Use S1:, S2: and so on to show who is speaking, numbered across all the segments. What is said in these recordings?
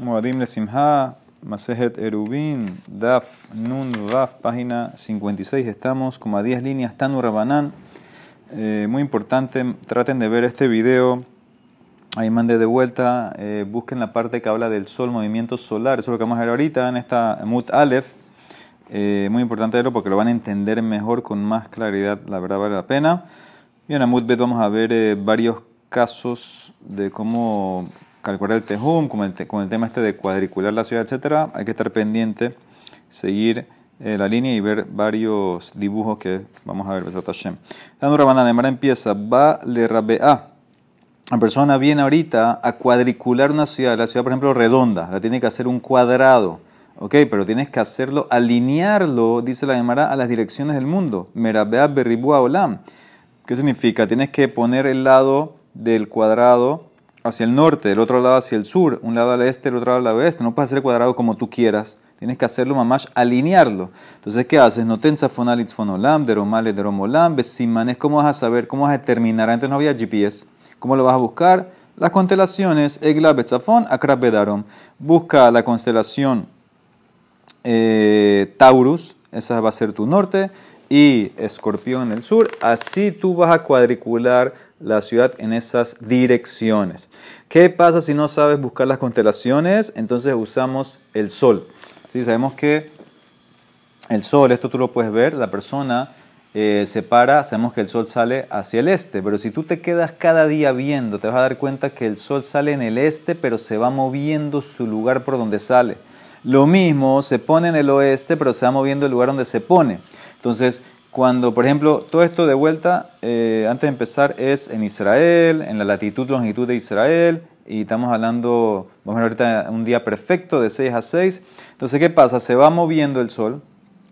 S1: Moadim le Simha, Masejet Erubin, Daf Nun Raf, página 56. Estamos como a 10 líneas, Tanu Rabanán. Eh, muy importante, traten de ver este video. Ahí mande de vuelta, eh, busquen la parte que habla del sol, movimiento solar. Eso es lo que vamos a ver ahorita en esta Mut Aleph. Eh, muy importante verlo porque lo van a entender mejor, con más claridad. La verdad vale la pena. Bien, en Mut Bet vamos a ver eh, varios casos de cómo calcular el tejum, con el, tema este de cuadricular la ciudad, etcétera, hay que estar pendiente, seguir eh, la línea y ver varios dibujos que vamos a ver. Dando Rabanán, empieza, va le rabea. La persona viene ahorita a cuadricular una ciudad, la ciudad por ejemplo redonda, la tiene que hacer un cuadrado, ok, pero tienes que hacerlo, alinearlo, dice la Gemara, a las direcciones del mundo. Merabea berribua olam. ¿Qué significa? Tienes que poner el lado del cuadrado hacia el norte, el otro lado hacia el sur, un lado al este, el otro lado al oeste. No puedes hacer el cuadrado como tú quieras. Tienes que hacerlo, mamás, alinearlo. Entonces, ¿qué haces? No tensa fonalitz fonolam, deromale, deromolam, besimanes. ¿Cómo vas a saber? ¿Cómo vas a determinar? Antes no había GPS. ¿Cómo lo vas a buscar? Las constelaciones, Egla, Betzafon, Akrab, Bedarom. Busca la constelación eh, Taurus, esa va a ser tu norte, y Escorpión en el sur. Así tú vas a cuadricular la ciudad en esas direcciones. ¿Qué pasa si no sabes buscar las constelaciones? Entonces usamos el sol. ¿Sí? Sabemos que el sol, esto tú lo puedes ver, la persona eh, se para, sabemos que el sol sale hacia el este, pero si tú te quedas cada día viendo, te vas a dar cuenta que el sol sale en el este, pero se va moviendo su lugar por donde sale. Lo mismo se pone en el oeste, pero se va moviendo el lugar donde se pone. Entonces, cuando, por ejemplo, todo esto de vuelta, eh, antes de empezar, es en Israel, en la latitud, longitud de Israel, y estamos hablando, vamos a ver ahorita un día perfecto de 6 a 6. Entonces, ¿qué pasa? Se va moviendo el sol.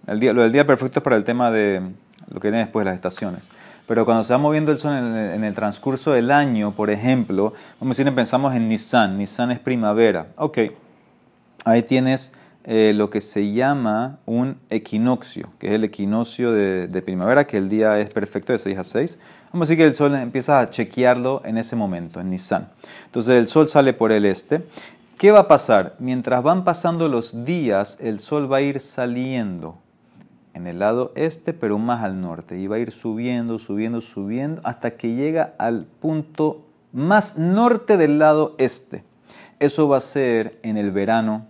S1: El día, lo del día perfecto es para el tema de lo que viene después, las estaciones. Pero cuando se va moviendo el sol en el, en el transcurso del año, por ejemplo, vamos a decir, pensamos en Nissan. Nissan es primavera. Ok, ahí tienes eh, lo que se llama un equinoccio, que es el equinoccio de, primavera, que el día es perfecto de 6 a 6. Vamos a decir que el sol empieza a chequearlo en ese momento, en Nissan. Entonces el sol sale por el este. ¿Qué va a pasar? Mientras van pasando los días, el sol va a ir saliendo en el lado este, pero más al norte. Y va a ir subiendo, subiendo, subiendo, hasta que llega al punto más norte del lado este. Eso va a ser en el verano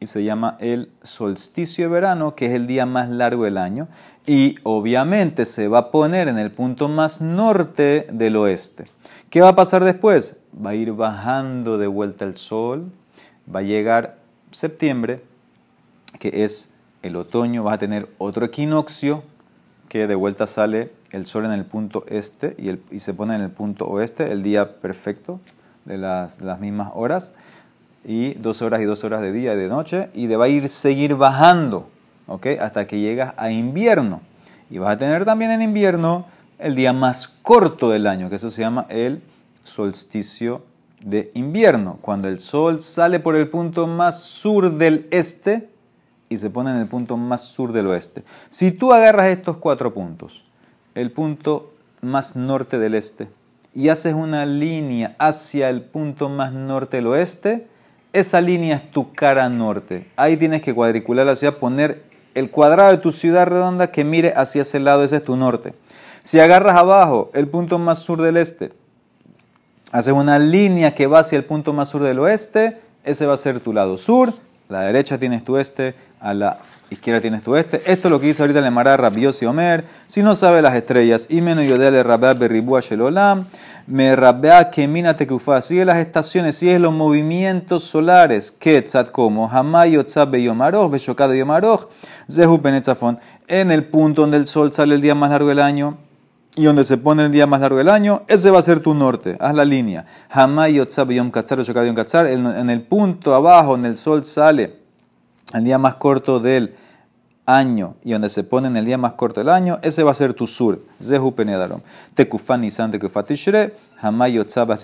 S1: y se llama el solsticio de verano, que es el día más largo del año. Y obviamente se va a poner en el punto más norte del oeste. ¿Qué va a pasar después? Va a ir bajando de vuelta el sol, va a llegar septiembre, que es el otoño, vas a tener otro equinoccio, que de vuelta sale el sol en el punto este y, el, y se pone en el punto oeste, el día perfecto de las, de las mismas horas y dos horas y dos horas de día y de noche, y va a ir seguir bajando, ¿ok? Hasta que llegas a invierno. Y vas a tener también en invierno el día más corto del año, que eso se llama el solsticio de invierno, cuando el sol sale por el punto más sur del este y se pone en el punto más sur del oeste. Si tú agarras estos cuatro puntos, el punto más norte del este, y haces una línea hacia el punto más norte del oeste, esa línea es tu cara norte. Ahí tienes que cuadricular la ciudad, poner el cuadrado de tu ciudad redonda que mire hacia ese lado, ese es tu norte. Si agarras abajo el punto más sur del este, haces una línea que va hacia el punto más sur del oeste, ese va a ser tu lado sur, a la derecha tienes tu este, a la izquierda tienes tu este. Esto es lo que dice ahorita el Mará Rabiosi Omer. Si no sabe las estrellas, y menos yodele rabea berribua shelolam, me rabea kemina tekufa. Sigue las estaciones, sigue los movimientos solares. Ketzat como, hamayo tzabe yomaroch, beshokade yomaroch, zehu penetzafon. En el punto donde el sol sale el día más largo del año, y donde se pone el día más largo del año, ese va a ser tu norte. Haz la línea. Hamayo yom katzar, beshokade yom katzar. En el punto abajo, donde el sol sale el día más corto del año y donde se pone en el día más corto del año, ese va a ser tu sur. Zehu penedarom. Tekufan Nisan, Tekufat Tishre, Hamayo Tzaba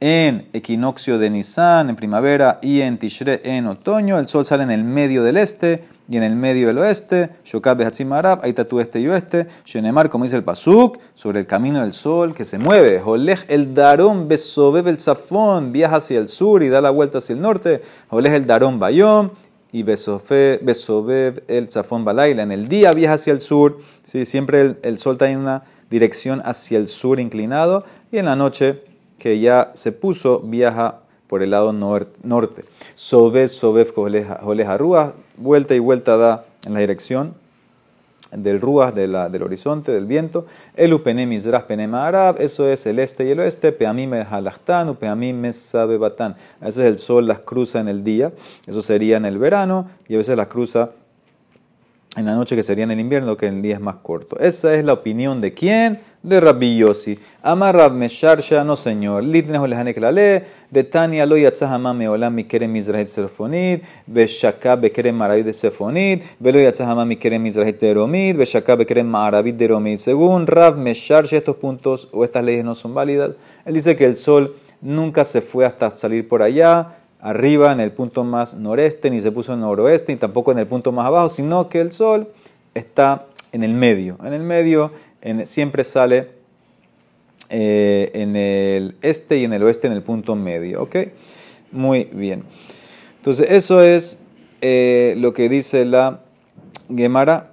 S1: En equinoccio de Nisan, en primavera, y en Tishre, en otoño, el sol sale en el medio del este y en el medio el oeste, Shokab Behatzimarab, ahí está tu este y oeste, Shenemar, como dice el Pasuk, sobre el camino del sol que se mueve, Jolej el Darón, Besobev el Zafón, viaja hacia el sur y da la vuelta hacia el norte, Jolej el Darón Bayom, y Besobev el Zafón Balaila, en el día viaja hacia el sur, ¿sí? siempre el, sol está en una dirección hacia el sur inclinado, y en la noche que ya se puso, viaja por el lado norte. Sobev, Sobev, Joleja Rúa, vuelta y vuelta da en la dirección del Rúa, de del horizonte, del viento. El Upene Mizrah Penema Arab, eso es el este y el oeste. Peamim Halachtan, Upeamim Batán. A veces el sol las cruza en el día, eso sería en el verano, y a veces las cruza en la noche, que sería en el invierno, que el día es más corto. Esa es la opinión de quién? De Rabbi Yossi. Amar Rab Mesharsha, no señor. Litnejo lejane que la lee. De Tania lo yatzahama meolam mi kerem mizrahit sefonid. Beshaka bekerem marabit de sefonid. Velo yatzahama mi kerem mizrahit de romid. Beshaka bekerem marabit de. Según Rab Mesharsha, estos puntos o estas leyes no son válidas. Él dice que el sol nunca se fue hasta salir por allá arriba en el punto más noreste, ni se puso en noroeste, ni tampoco en el punto más abajo, sino que el sol está en el medio. En el medio siempre sale eh, en el este y en el oeste en el punto medio. ¿Ok? Muy bien. Entonces, eso es eh, lo que dice la Gemara.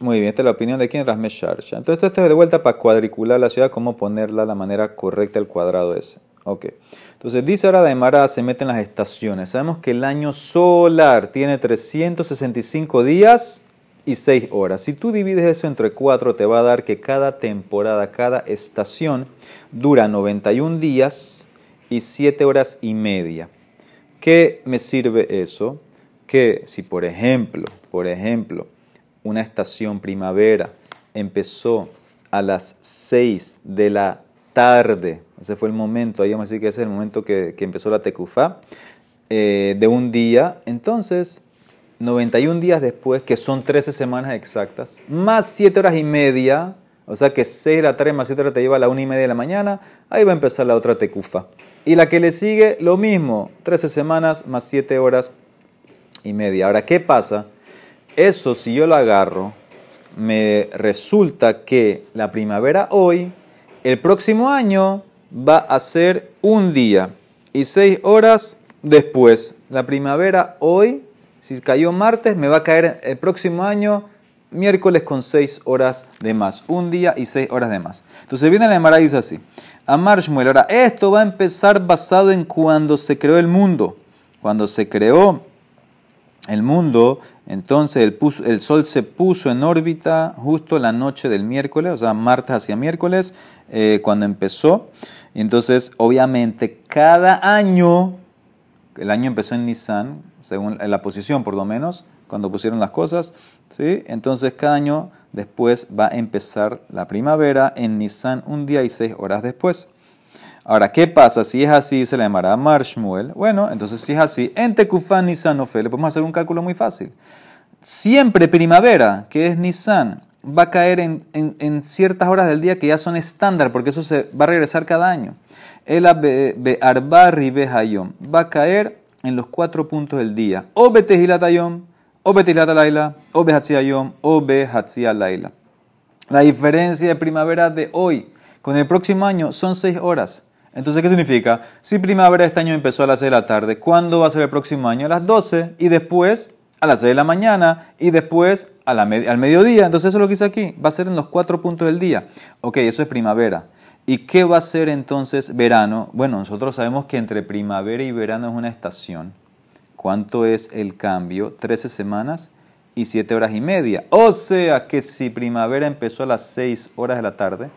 S1: Muy bien, esta es la opinión de quien Rasme Sharsha. Entonces, esto es de vuelta para cuadricular la ciudad, cómo ponerla la manera correcta, el cuadrado ese. Ok. Entonces dice ahora de Mara se meten las estaciones. Sabemos que el año solar tiene 365 días y 6 horas. Si tú divides eso entre 4 te va a dar que cada temporada, cada estación dura 91 días y 7 horas y media. ¿Qué me sirve eso? Que si por ejemplo, por ejemplo, una estación primavera empezó a las 6 de la tarde, ese fue el momento, ahí vamos a decir que ese es el momento que, empezó la tecufa, eh, de un día, entonces 91 días después, que son 13 semanas exactas, más 7 horas y media, o sea que 6 de la tarde más 7 horas te lleva a la 1 y media de la mañana, ahí va a empezar la otra tecufa. Y la que le sigue, lo mismo, 13 semanas más 7 horas y media. Ahora, ¿qué pasa? Eso, si yo lo agarro, me resulta que la primavera hoy el próximo año va a ser un día y seis horas después. La primavera hoy, si cayó martes, me va a caer el próximo año miércoles con seis horas de más. Un día y seis horas de más. Entonces viene la Emara y dice así. Amar. Ahora, esto va a empezar basado en cuando se creó el mundo. Cuando se creó el mundo, entonces el, el, sol se puso en órbita justo la noche del miércoles, o sea, martes hacia miércoles, eh, cuando empezó. Entonces, obviamente, cada año, el año empezó en Nissan, según la posición por lo menos, cuando pusieron las cosas, ¿sí? Entonces, cada año después va a empezar la primavera en Nissan un día y seis horas después. Ahora, ¿qué pasa? Si es así, se le llamará Marshmuel. Bueno, entonces si es así, en Tekufan Nissan Ofe, le podemos hacer un cálculo muy fácil. Siempre primavera, que es Nissan, va a caer en, ciertas horas del día que ya son estándar, porque eso se va a regresar cada año. El be arbarri hayom va a caer en los cuatro puntos del día. O betehilatayom, o betehilatalayla, o behatziyayom, o laila. La diferencia de primavera de hoy con el próximo año son seis horas. Entonces, ¿qué significa? Si primavera este año empezó a las 6 de la tarde, ¿cuándo va a ser el próximo año? A las 12 y después a las 6 de la mañana y después a la al mediodía. Entonces eso es lo que dice aquí. Va a ser en los cuatro puntos del día. Ok, eso es primavera. ¿Y qué va a ser entonces verano? Bueno, nosotros sabemos que entre primavera y verano es una estación. ¿Cuánto es el cambio? 13 semanas y 7 horas y media. O sea que si primavera empezó a las 6 horas de la tarde,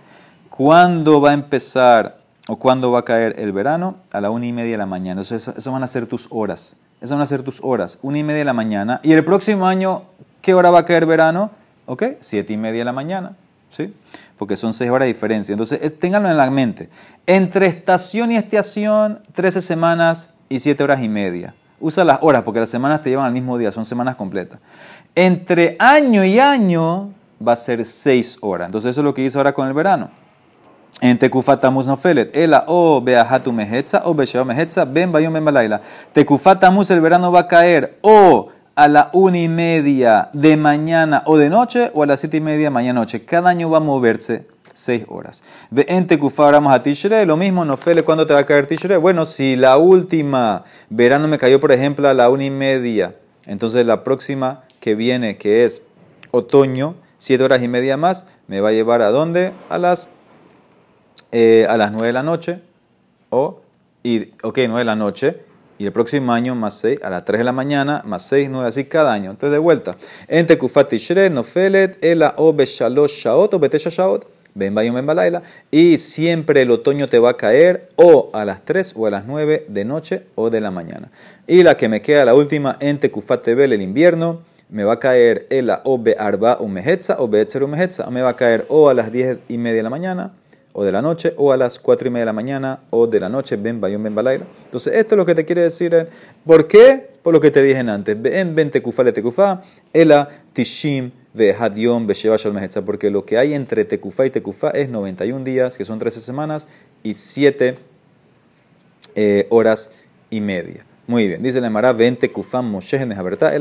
S1: ¿cuándo va a empezar o cuándo va a caer el verano? A la 1 y media de la mañana. Entonces, eso van a ser tus horas. Esas van a ser tus horas, una y media de la mañana. Y el próximo año, ¿qué hora va a caer verano? ¿Ok? Siete y media de la mañana. ¿Sí? Porque son seis horas de diferencia. Entonces, ténganlo en la mente. Entre estación y estación, 13 semanas y siete horas y media. Usa las horas porque las semanas te llevan al mismo día, son semanas completas. Entre año y año va a ser seis horas. Entonces, eso es lo que dice ahora con el verano. En Tekufatamus nofelet. Ela o beahatu mehetza o besheva mehetza ben bayom ben balaila. Tekufatamus el verano va a caer o a la una y media de mañana o de noche o a las siete y media de mañana noche. Cada año va a moverse seis horas. En Tekufá oramos a Tishre, lo mismo, Nofele, ¿cuándo te va a caer Tishre? Bueno, si la última verano me cayó, por ejemplo, a la una y media, entonces la próxima que viene, que es otoño, siete horas y media más, me va a llevar a dónde? A las eh, a las 9 de la noche, o, y, ok, 9 de la noche, y el próximo año más 6 a las 3 de la mañana, más 6, 9, así cada año. Entonces, de vuelta. En Tekufat Nofelet, Ela o Beshalosh Shaot o Betesha Shaot. Ben Bayom Ben Balaila. Y siempre el otoño te va a caer o a las 3 o a las 9 de noche o de la mañana. Y la que me queda, la última, en Tekufat Tebel, el invierno, me va a caer Ela o Arba o Mehetza. Me va a caer o a las 10 y media de la mañana o de la noche, o a las cuatro y media de la mañana, o de la noche, ben bayón, ben balaila. Entonces, esto es lo que te quiere decir. ¿Por qué? Por lo que te dije antes. Ben, ben tekufa le tekufa, ela tishim ve hadion be porque lo que hay entre tekufa y tekufa es 91 días, que son 13 semanas, y 7 eh, horas y media. Muy bien, dice la Emara, ven tekufa moshe verdad,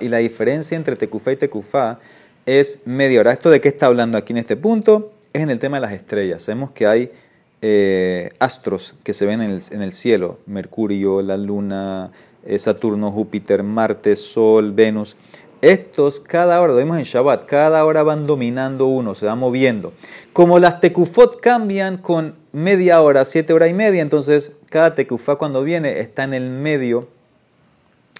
S1: y la diferencia entre tekufa y tekufa es media hora. ¿Esto de qué está hablando aquí en este punto? Es en el tema de las estrellas. Sabemos que hay eh, astros que se ven en el, cielo, Mercurio, la Luna, eh, Saturno, Júpiter, Marte, Sol, Venus. Estos cada hora, lo vimos en Shabbat, cada hora van dominando uno, se van moviendo. Como las tekufot cambian con media hora, siete horas y media, entonces cada tekufá cuando viene está en el medio,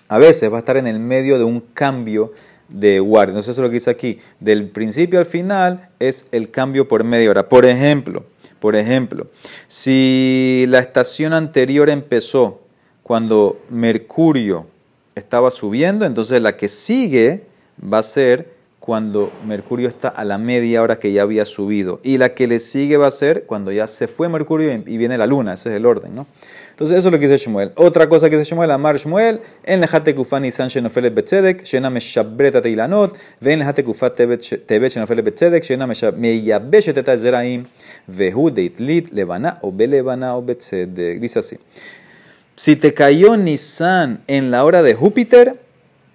S1: a veces va a estar en el medio de un cambio de guardia. Entonces eso es lo que dice aquí. Del principio al final es el cambio por media hora. Por ejemplo, por ejemplo, si la estación anterior empezó cuando Mercurio estaba subiendo, entonces la que sigue va a ser cuando Mercurio está a la media hora que ya había subido. Y la que le sigue va a ser cuando ya se fue Mercurio y viene la luna. Ese es el orden, ¿no? Entonces eso es lo que dice Shmuel. Otra cosa que dice Shmuel, Amar Shmuel, en lejate kufani san shenofelet betzedek, shena meshabreta teilanot, ven lejate kufat tebet shenofelet betzedek, shena meyabeshet et zeraim, vehu deitlit levana o belevana o betzedek. Dice así. Si te cayó Nisan en la hora de Júpiter,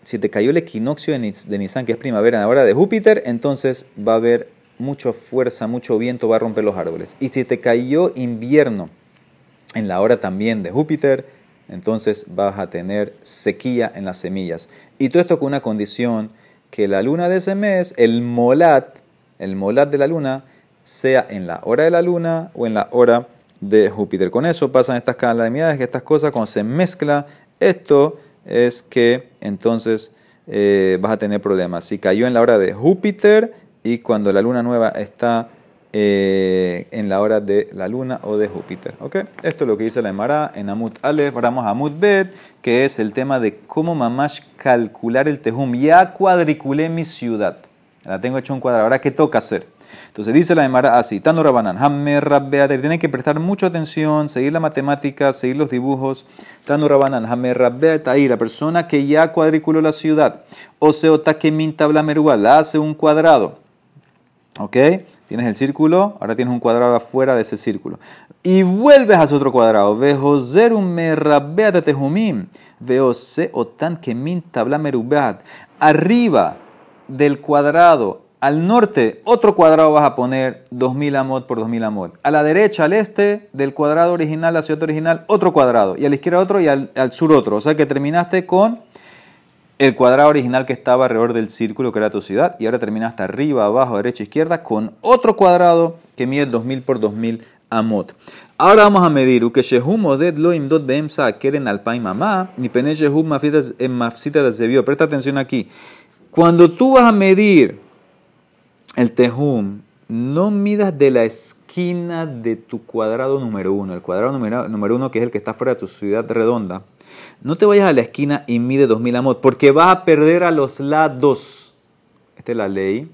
S1: si te cayó el equinoccio de Nisan, que es primavera, en la hora de Júpiter, entonces va a haber mucha fuerza, mucho viento, va a romper los árboles. Y si te cayó invierno, en la hora también de Júpiter, entonces vas a tener sequía en las semillas. Y todo esto con una condición que la luna de ese mes, el molat, el molat de la luna, sea en la hora de la luna o en la hora de Júpiter. Con eso pasan estas calamidades, que estas cosas cuando se mezcla, esto es que entonces eh, vas a tener problemas. Si cayó en la hora de Júpiter y cuando la luna nueva está eh, en la hora de la luna o de Júpiter. ¿okay? Esto es lo que dice la Emara en Amut Aleph. Vamos a Amut Bet, que es el tema de cómo mamash calcular el tejum. Ya cuadriculé mi ciudad. La tengo hecho un cuadrado. Ahora, ¿qué toca hacer? Entonces dice la Emara así, Tano Rabanan, Hammer Rabbeater, tienen que prestar mucha atención, seguir la matemática, seguir los dibujos. Tano Rabanan, Hammer ahí la persona que ya cuadriculó la ciudad, o se min tabla la hace un cuadrado. ¿Ok? Tienes el círculo, ahora tienes un cuadrado afuera de ese círculo. Y vuelves a otro cuadrado. Vejo zerum merrabeat tehumim. Veo se otan kemin tabla merubat. Arriba del cuadrado al norte, otro cuadrado vas a poner 2000 amot por 2000 amot. A la derecha, al este del cuadrado original, la ciudad original, otro cuadrado. Y a la izquierda otro y al, sur otro. O sea que terminaste con el cuadrado original que estaba alrededor del círculo que era tu ciudad y ahora termina hasta arriba, abajo, derecha, izquierda con otro cuadrado que mide 2000 por 2000 amot. Ahora vamos a medir shehum oded lo imdot beemsa keren alpay mamá ni pene shehum en mafsita de Presta atención aquí. Cuando tú vas a medir el tehum, no midas de la esquina de tu cuadrado número uno, el cuadrado número, uno que es el que está fuera de tu ciudad redonda no te vayas a la esquina y mide 2000 amot, porque vas a perder a los lados. Esta es la ley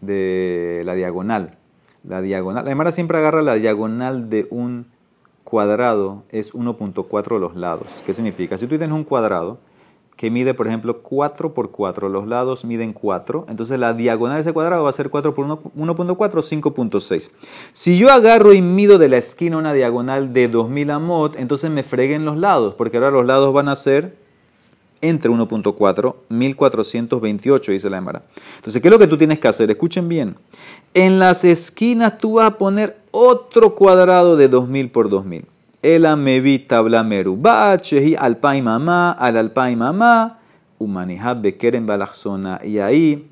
S1: de la diagonal. La diagonal, la Gemara siempre agarra la diagonal de un cuadrado, es 1.4 los lados. ¿Qué significa? Si tú tienes un cuadrado que mide, por ejemplo, 4 por 4. Los lados miden 4. Entonces la diagonal de ese cuadrado va a ser 4 por 1.4, 5.6. Si yo agarro y mido de la esquina una diagonal de 2000 amot, entonces me freguen los lados, porque ahora los lados van a ser entre 1.4, 1428, dice la Emara. Entonces, ¿qué es lo que tú tienes que hacer? Escuchen bien. En las esquinas tú vas a poner otro cuadrado de 2000 por 2000. El amevi tabla y alpay mamá, al alpay mamá, umanihab bekeren balachzona. Y ahí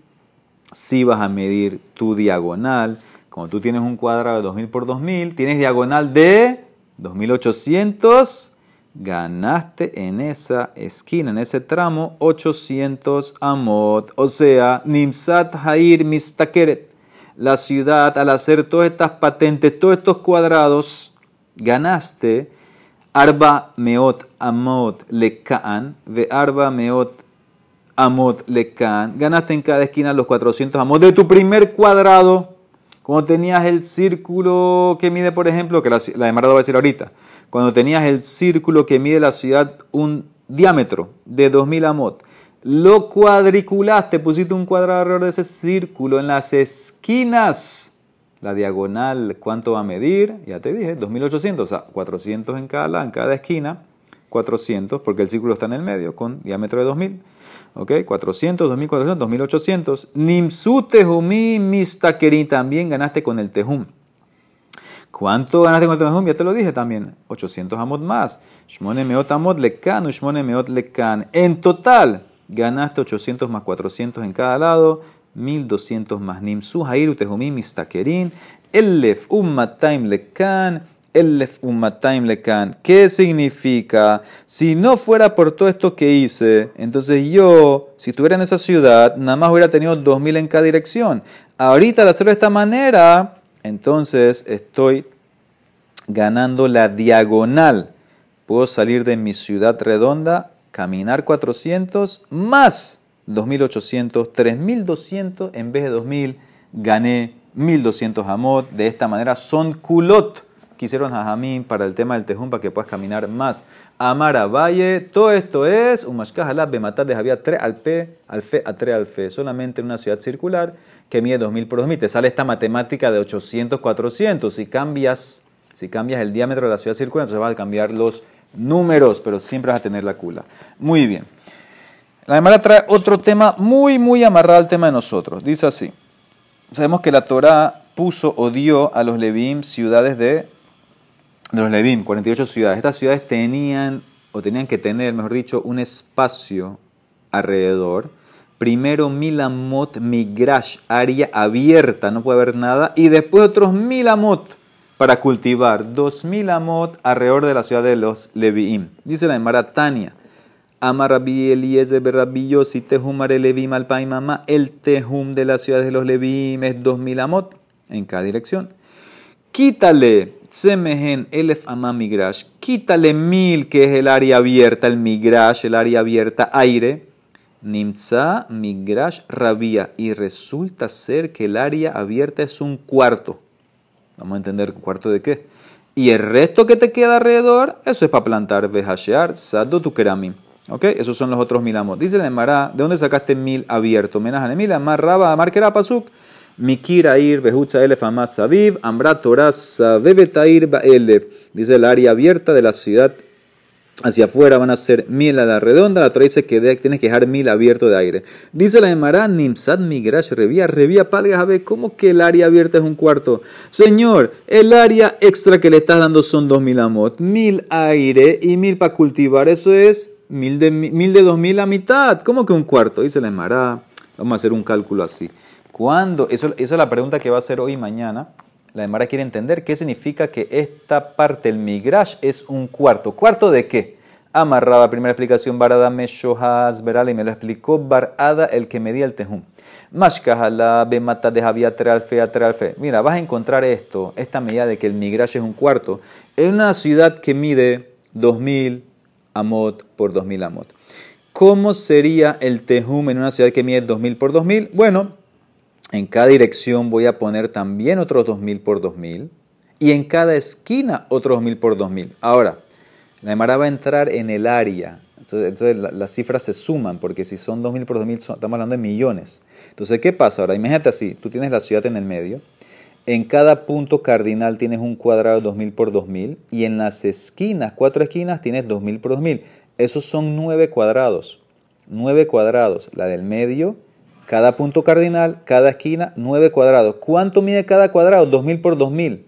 S1: sí vas a medir tu diagonal. Como tú tienes un cuadrado de 2000 por 2000, tienes diagonal de 2800 ganaste en esa esquina, en ese tramo, 800 amot. O sea, Nimsat Hair Mistakeret. La ciudad, al hacer todas estas patentes, todos estos cuadrados, ganaste Arba Meot Amot Lekaan, ve Arba Meot Amot Lekaan. Ganaste en cada esquina los 400 amot de tu primer cuadrado. Como tenías el círculo que mide, por ejemplo, que la, la va a decir ahorita cuando tenías el círculo que mide la ciudad un diámetro de 2000 amot, lo cuadriculaste, pusiste un cuadrado alrededor de ese círculo en las esquinas. La diagonal, ¿cuánto va a medir? Ya te dije, 2800, o sea, 400 en cada, en cada esquina, 400, porque el círculo está en el medio, con diámetro de 2000. ¿Ok? 400, 2400, 2800. Nimsute humi mistakerin, también ganaste con el tejum. ¿Cuánto ganaste con el Tehum? Ya te lo dije también. 800 amot más. Shmone meot amot lekan, shmone meot lekan. En total, ganaste 800 más 400 en cada lado. 1200 más nimsu hair utehumim mistakerin. Elef ummataim lekan. Elef ummataim lekan. ¿Qué significa? Si no fuera por todo esto que hice, entonces yo, si estuviera en esa ciudad, nada más hubiera tenido 2000 en cada dirección. Ahorita al hacerlo de esta manera entonces estoy ganando la diagonal. Puedo salir de mi ciudad redonda, caminar 400 más 2800, 3200 en vez de 2000, gané 1200 amot. De esta manera son culot. Quisieron a Jamín para el tema del tejum para que puedas caminar más. Amara Valle, todo esto es un be matar de Javier 3 al P, al Fe a 3 al Fe, solamente en una ciudad circular que mide 2000 por 2000. Te sale esta matemática de 800, 400. Si cambias, si cambias el diámetro de la ciudad circular, entonces vas a cambiar los números, pero siempre vas a tener la cula. Muy bien. La Gemara trae otro tema muy, muy amarrado al tema de nosotros. Dice así. Sabemos que la Torah puso o dio a los Levim ciudades de, de los Levim, 48 ciudades. Estas ciudades tenían, o tenían que tener, mejor dicho, un espacio alrededor Primero milamot migrash, área abierta, no puede haber nada. Y después otros milamot para cultivar. Dos milamot alrededor de la ciudad de los Leviim. Dice la Emara Tania. Amarabi Eliezer Berrabillo, si tejumare Levim al mama, el tejum de la ciudad de los Leviim es dos milamot en cada dirección. Quítale Semehen Elef Amam Migrash, quítale mil, que es el área abierta, el Migrash, el área abierta, aire Nimtza Migrash Rabia. Y resulta ser que el área abierta es un cuarto. Vamos a entender cuarto de qué. Y el resto que te queda alrededor, eso es para plantar Vejashear, Sado Tukeramim. ¿Ok? Esos son los otros milamos. Dice la Emara, ¿de dónde sacaste mil abierto? Menas mil, Amar Raba. Mikira ir, Behutza Elef Amaz Saviv, Ambra Torah Sabebetair Baele. Dice el área abierta de la ciudad hacia afuera van a ser mil a la redonda. La Torah dice que tienes que dejar mil abierto de aire. Dice la Emara, Nimsad Migrash Revía, Revía Palgas, a ver, ¿cómo que el área abierta es un cuarto? Señor, el área extra que le estás dando son dos mil amot, mil aire y mil para cultivar. Eso es mil de, mil de dos mil a mitad. ¿Cómo que un cuarto? Dice la Emara, vamos a hacer un cálculo así. ¿Cuándo? Eso, esa es la pregunta que va a hacer hoy y mañana. La Emara quiere entender qué significa que esta parte, el migrash, es un cuarto. ¿Cuarto de qué? Amarraba, primera explicación, Barada Meshohaz, y me lo explicó Barada, el que medía el tejum. Mashkahala, Bemata de Javia, Trealfe, Trealfe. Mira, vas a encontrar esto, esta medida de que el migrash es un cuarto, en una ciudad que mide 2000 amot por 2000 amot. ¿Cómo sería el tejum en una ciudad que mide 2000 por 2000? Bueno, en cada dirección voy a poner también otros 2000 por 2000 y en cada esquina otros 2000 por 2000. Ahora, la va a entrar en el área. Entonces, las cifras se suman, porque si son 2.000 por 2.000, estamos hablando de millones. Entonces, ¿qué pasa ahora? Imagínate así, tú tienes la ciudad en el medio, en cada punto cardinal tienes un cuadrado de 2000 por 2000 y en las esquinas, cuatro esquinas, tienes 2000 por 2000. Esos son nueve cuadrados. Nueve cuadrados. La del medio, cada punto cardinal, cada esquina, nueve cuadrados. ¿Cuánto mide cada cuadrado? 2000 por 2000.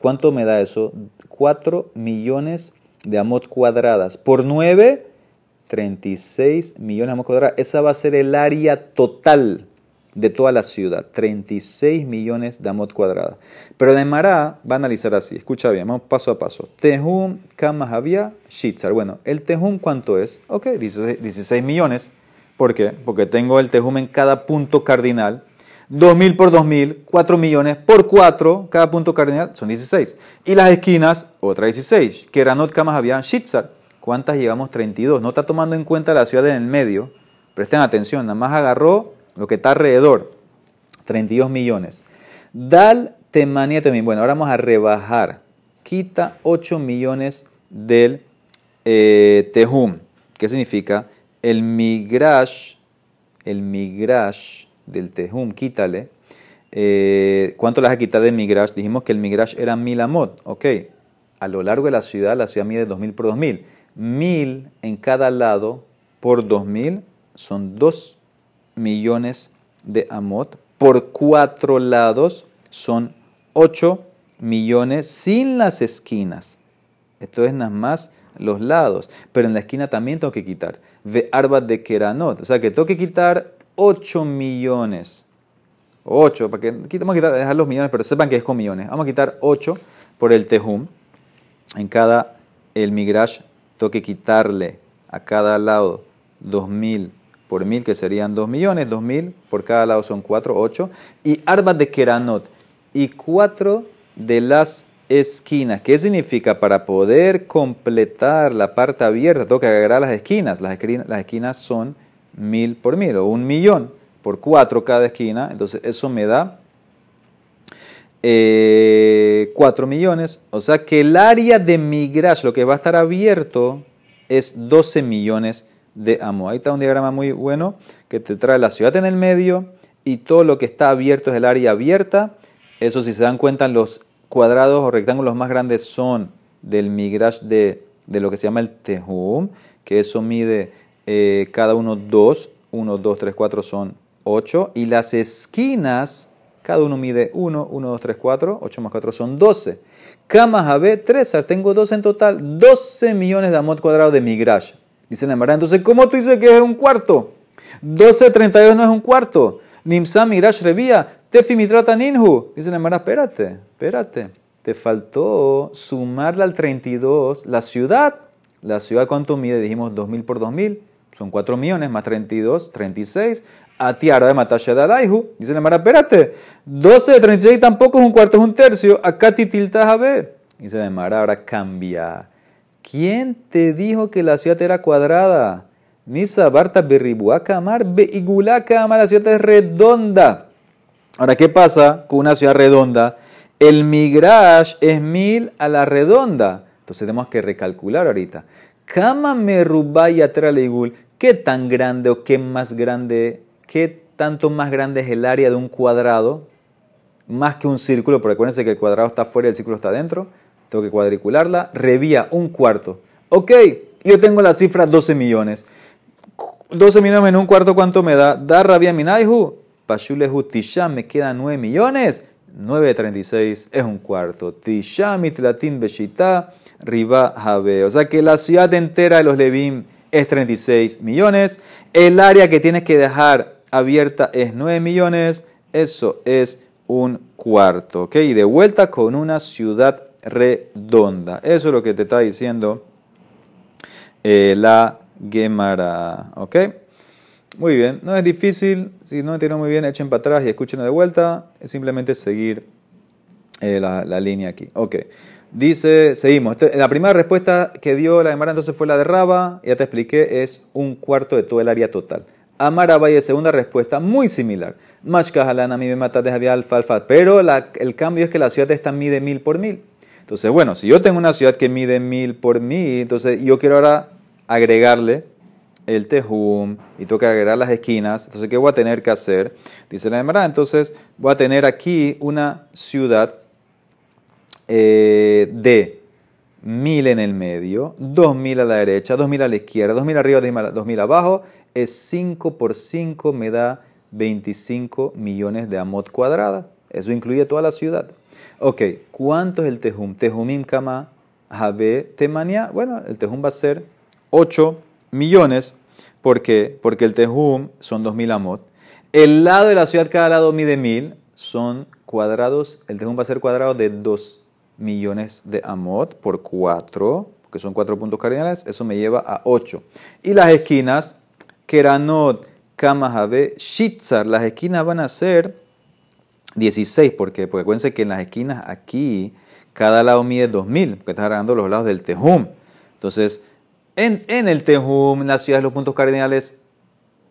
S1: ¿Cuánto me da eso? 4 millones de amot cuadradas. Por 9, 36 millones de amot cuadradas. Esa va a ser el área total de toda la ciudad, 36 millones de amot cuadrada. Pero de Mará va a analizar así, escucha bien, vamos paso a paso. Tehum, Kamahavia, Shitzar. Bueno, ¿el Tehum cuánto es? Ok, 16, millones. ¿Por qué? Porque tengo el Tehum en cada punto cardinal. 2000 por 2000, 4 millones por 4, cada punto cardinal son 16. Y las esquinas, otra 16. Keranot, Kamahavia, Shitzar. ¿Cuántas llevamos? 32. No está tomando en cuenta la ciudad en el medio. Presten atención, nada más agarró lo que está alrededor, 32 millones. Dal temanía también. Bueno, ahora vamos a rebajar. Quita 8 millones del eh, Tehum. ¿Qué significa? El migrash, el migrash del Tehum, quítale. Eh, ¿Cuánto le vas a quitar del migrash? Dijimos que el migrash era mil amot. Ok. A lo largo de la ciudad, la ciudad mide 2000 por 2000. Mil en cada lado por 2000 son 2 millones de amot. Por cuatro lados son 8 millones sin las esquinas. Esto es nada más los lados. Pero en la esquina también tengo que quitar. De arbat de keranot. O sea que tengo que quitar 8 millones. 8, para que vamos a quitar, dejar los millones, pero sepan que es con millones. Vamos a quitar 8 por el tejum. En cada, el migrash, tengo que quitarle a cada lado 2000 por mil, que serían 2 millones, 2 mil, por cada lado son 4, 8, y arba de keranot, y 4 de las esquinas. ¿Qué significa? Para poder completar la parte abierta, tengo que agregar las esquinas. Las esquinas, las esquinas son mil por mil, o un millón por 4 cada esquina, entonces eso me da 4 eh, millones. O sea que el área de migrash, lo que va a estar abierto, es 12 millones de Amo. Ahí está un diagrama muy bueno que te trae la ciudad en el medio y todo lo que está abierto es el área abierta. Eso si se dan cuenta, los cuadrados o rectángulos más grandes son del migrash de, lo que se llama el Tehum, que eso mide eh, cada uno 2, 1, 2, 3, 4 son 8, y las esquinas, cada uno mide 1, 1, 2, 3, 4, 8 más 4 son 12. Camas AB, 3, tengo 12 en total, 12 millones de amot cuadrados de migrash. Dice la Emara, entonces, ¿cómo tú dices que es un cuarto? 12.32 no es un cuarto. Nimsa mirash revía, tefi mitrata ninhu. Dice la Emara, espérate, espérate. Te faltó sumarle al 32 la ciudad. La ciudad, ¿cuánto mide? Dijimos 2.000 por 2.000. Son 4 millones más 32, 36. Atiara de Matasha de Alaihu. Dice la Emara, espérate. 12 de 36 tampoco es un cuarto, es un tercio. Acá titiltas a ver. Dice la Emara, ahora cambia. ¿Quién te dijo que la ciudad era cuadrada? Misa Barta Berribuaca Amar Beigulaca Amar, la ciudad es redonda. Ahora, ¿qué pasa con una ciudad redonda? El migrash es mil a la redonda. Entonces tenemos que recalcular ahorita. Kama Merubaya Tralegul, ¿qué tan grande o qué más grande, qué tanto más grande es el área de un cuadrado? Más que un círculo, porque acuérdense que el cuadrado está fuera y el círculo está dentro tengo que cuadricularla, revía un cuarto. Ok, yo tengo la cifra 12 millones. 12 millones en un cuarto, ¿cuánto me da? Da rabia minaihu, pashulehu tisham, me quedan 9 millones. 9 de 36 es un cuarto. Tisham mitlatin beshita, riba jabe. O sea que la ciudad entera de los Levim es 36 millones. El área que tienes que dejar abierta es 9 millones. Eso es un cuarto. ¿ok? Y de vuelta con una ciudad redonda. Eso es lo que te está diciendo eh, la Gemara. ¿Ok? Muy bien, no es difícil, si no entienden muy bien, echen para atrás y escuchen de vuelta, es simplemente seguir eh, la, línea aquí. Ok, dice, seguimos. Este, la primera respuesta que dio la Gemara entonces fue la de Raba, ya te expliqué, es un cuarto de todo el área total. Amara Valle, segunda respuesta, muy similar. Mashkahalana, mi me mata de alfalfa, pero el cambio es que la ciudad está mide mil por mil. Entonces, bueno, si yo tengo una ciudad que mide mil por mil, entonces yo quiero ahora agregarle el tejum y tengo que agregar las esquinas, entonces ¿qué voy a tener que hacer? Dice la Gemara, entonces voy a tener aquí una ciudad eh, de mil en el medio, dos mil a la derecha, dos mil a la izquierda, dos mil arriba, dos mil abajo, es 5 por 5 me da 25 millones de amot cuadrada. Eso incluye toda la ciudad. Ok, ¿cuánto es el tejum? Tejumim kama habe temania. Bueno, el tejum va a ser 8 millones. ¿Por qué? Porque el tejum son 2000 amot. El lado de la ciudad, cada lado mide 1000, son cuadrados. El tejum va a ser cuadrado de 2 millones de amot por 4, que son 4 puntos cardinales. Eso me lleva a 8. Y las esquinas, keranot, kamahabe, shitzar, las esquinas van a ser 16. ¿Por qué? Porque acuérdense que en las esquinas aquí, cada lado mide 2000, porque estás agarrando los lados del tejum. Entonces, en, en el Tejum, en la ciudad de los puntos cardinales,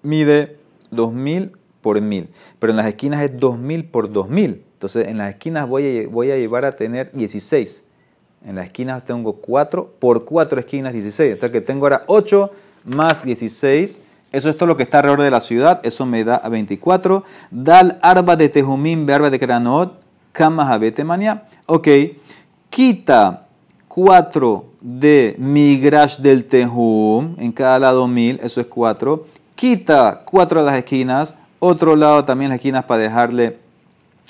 S1: mide 2000 por 1000. Pero en las esquinas es 2000 por 2000. Entonces, en las esquinas voy a, voy a llevar a tener 16. En las esquinas tengo 4 por 4 esquinas 16. Hasta que tengo ahora 8 más 16. Eso es todo lo que está alrededor de la ciudad. Eso me da a 24. Dal arba de tejumim, arba de kranot, kama mania. Ok. Quita 4 de migrash del Tejum, en cada lado mil, eso es 4. Quita 4 de las esquinas, otro lado también las esquinas para dejarle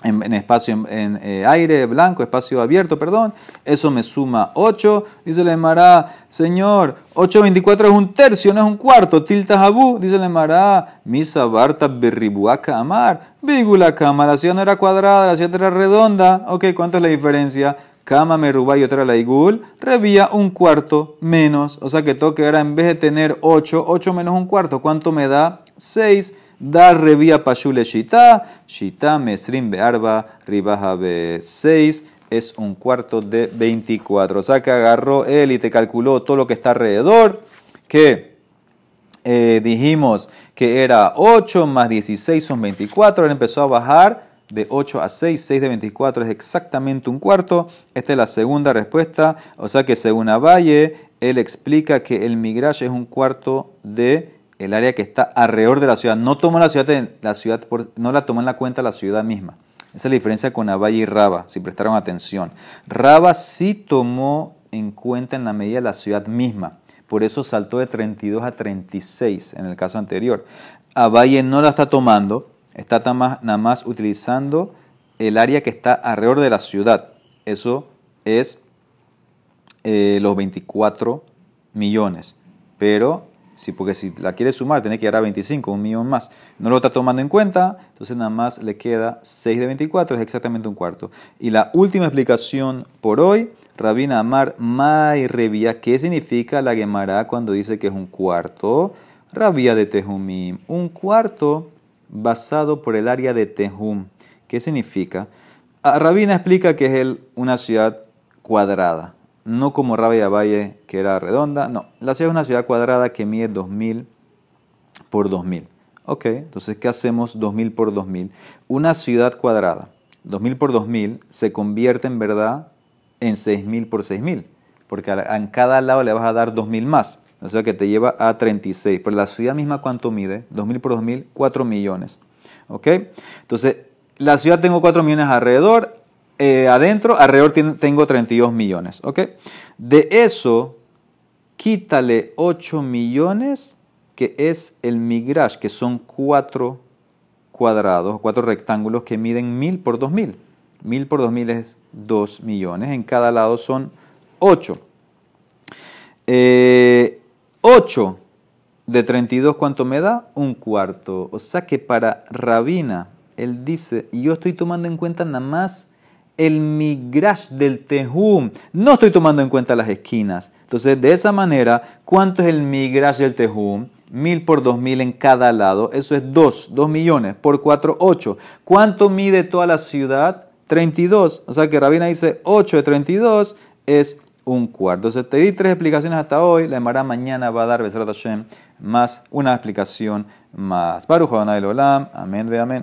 S1: en, espacio, en, eh, aire blanco, espacio abierto, perdón. Eso me suma 8. Dice la Emara, Señor, 824 es un tercio, no es un cuarto. Tilta Habu, dice la Emara, Misa Barta Berribuaca Amar. Bigula Cama, la ciudad no era cuadrada, la ciudad era redonda. Ok, ¿cuánto es la diferencia? Kama Merubá y otra la Igul, revía un cuarto menos. O sea que toque ahora en vez de tener 8, 8 menos un cuarto, ¿cuánto me da? 6. Da revía pashule shita, shita mesrim bearba, ribaja be 6 es un cuarto de 24. O sea que agarró él y te calculó todo lo que está alrededor, que eh, dijimos que era 8 más 16 son 24, él empezó a bajar de 8 a 6, 6 de 24 es exactamente un cuarto. Esta es la segunda respuesta. O sea que según Avalle, él explica que el migrash es un cuarto de el área que está alrededor de la ciudad. No tomó la ciudad, la ciudad no la tomó en la cuenta la ciudad misma. Esa es la diferencia con Avalle y Raba, si prestaron atención. Raba sí tomó en cuenta en la medida la ciudad misma. Por eso saltó de 32 a 36 en el caso anterior. Avalle no la está tomando Está nada más utilizando el área que está alrededor de la ciudad. Eso es eh, los 24 millones. Pero, si, porque si la quiere sumar, tiene que llegar a 25, un millón más. No lo está tomando en cuenta, entonces nada más le queda 6 de 24, es exactamente un cuarto. Y la última explicación por hoy, Rabina Amar Mai Revía, ¿qué significa la Gemara cuando dice que es un cuarto? Rabía de Tejumim, un cuarto basado por el área de Tehum. ¿Qué significa? Ah, Rabina explica que es el, una ciudad cuadrada, no como Rabia Valle que era redonda, no, la ciudad es una ciudad cuadrada que mide 2000 por 2000. Ok, entonces ¿qué hacemos 2000 por 2000? Una ciudad cuadrada, 2000 por 2000, se convierte en verdad en 6000 por 6000, porque en cada lado le vas a dar 2000 más. O sea que te lleva a 36. Pero la ciudad misma, ¿cuánto mide? 2000 por 2000, 4 millones. ¿Ok? Entonces, la ciudad tengo 4 millones alrededor. Eh, adentro, alrededor tengo 32 millones. ¿Ok? De eso, quítale 8 millones, que es el migrash, que son 4 cuadrados, 4 rectángulos que miden 1000 por 2000. 1000 por 2000 es 2 millones. En cada lado son 8. Eh, 8 de 32, ¿cuánto me da? Un cuarto. O sea que para Rabina, él dice, yo estoy tomando en cuenta nada más el migrash del Tejum. No estoy tomando en cuenta las esquinas. Entonces, de esa manera, ¿cuánto es el migrash del Tejum? Mil por dos mil en cada lado. Eso es 2, 2 millones. Por 4, 8. ¿Cuánto mide toda la ciudad? 32. O sea que Rabina dice 8 de 32 es un cuarto. Entonces te di tres explicaciones hasta hoy. La Emara mañana va a dar Besrat Hashem más una explicación más. Baruch Olam. Amén, ve amén.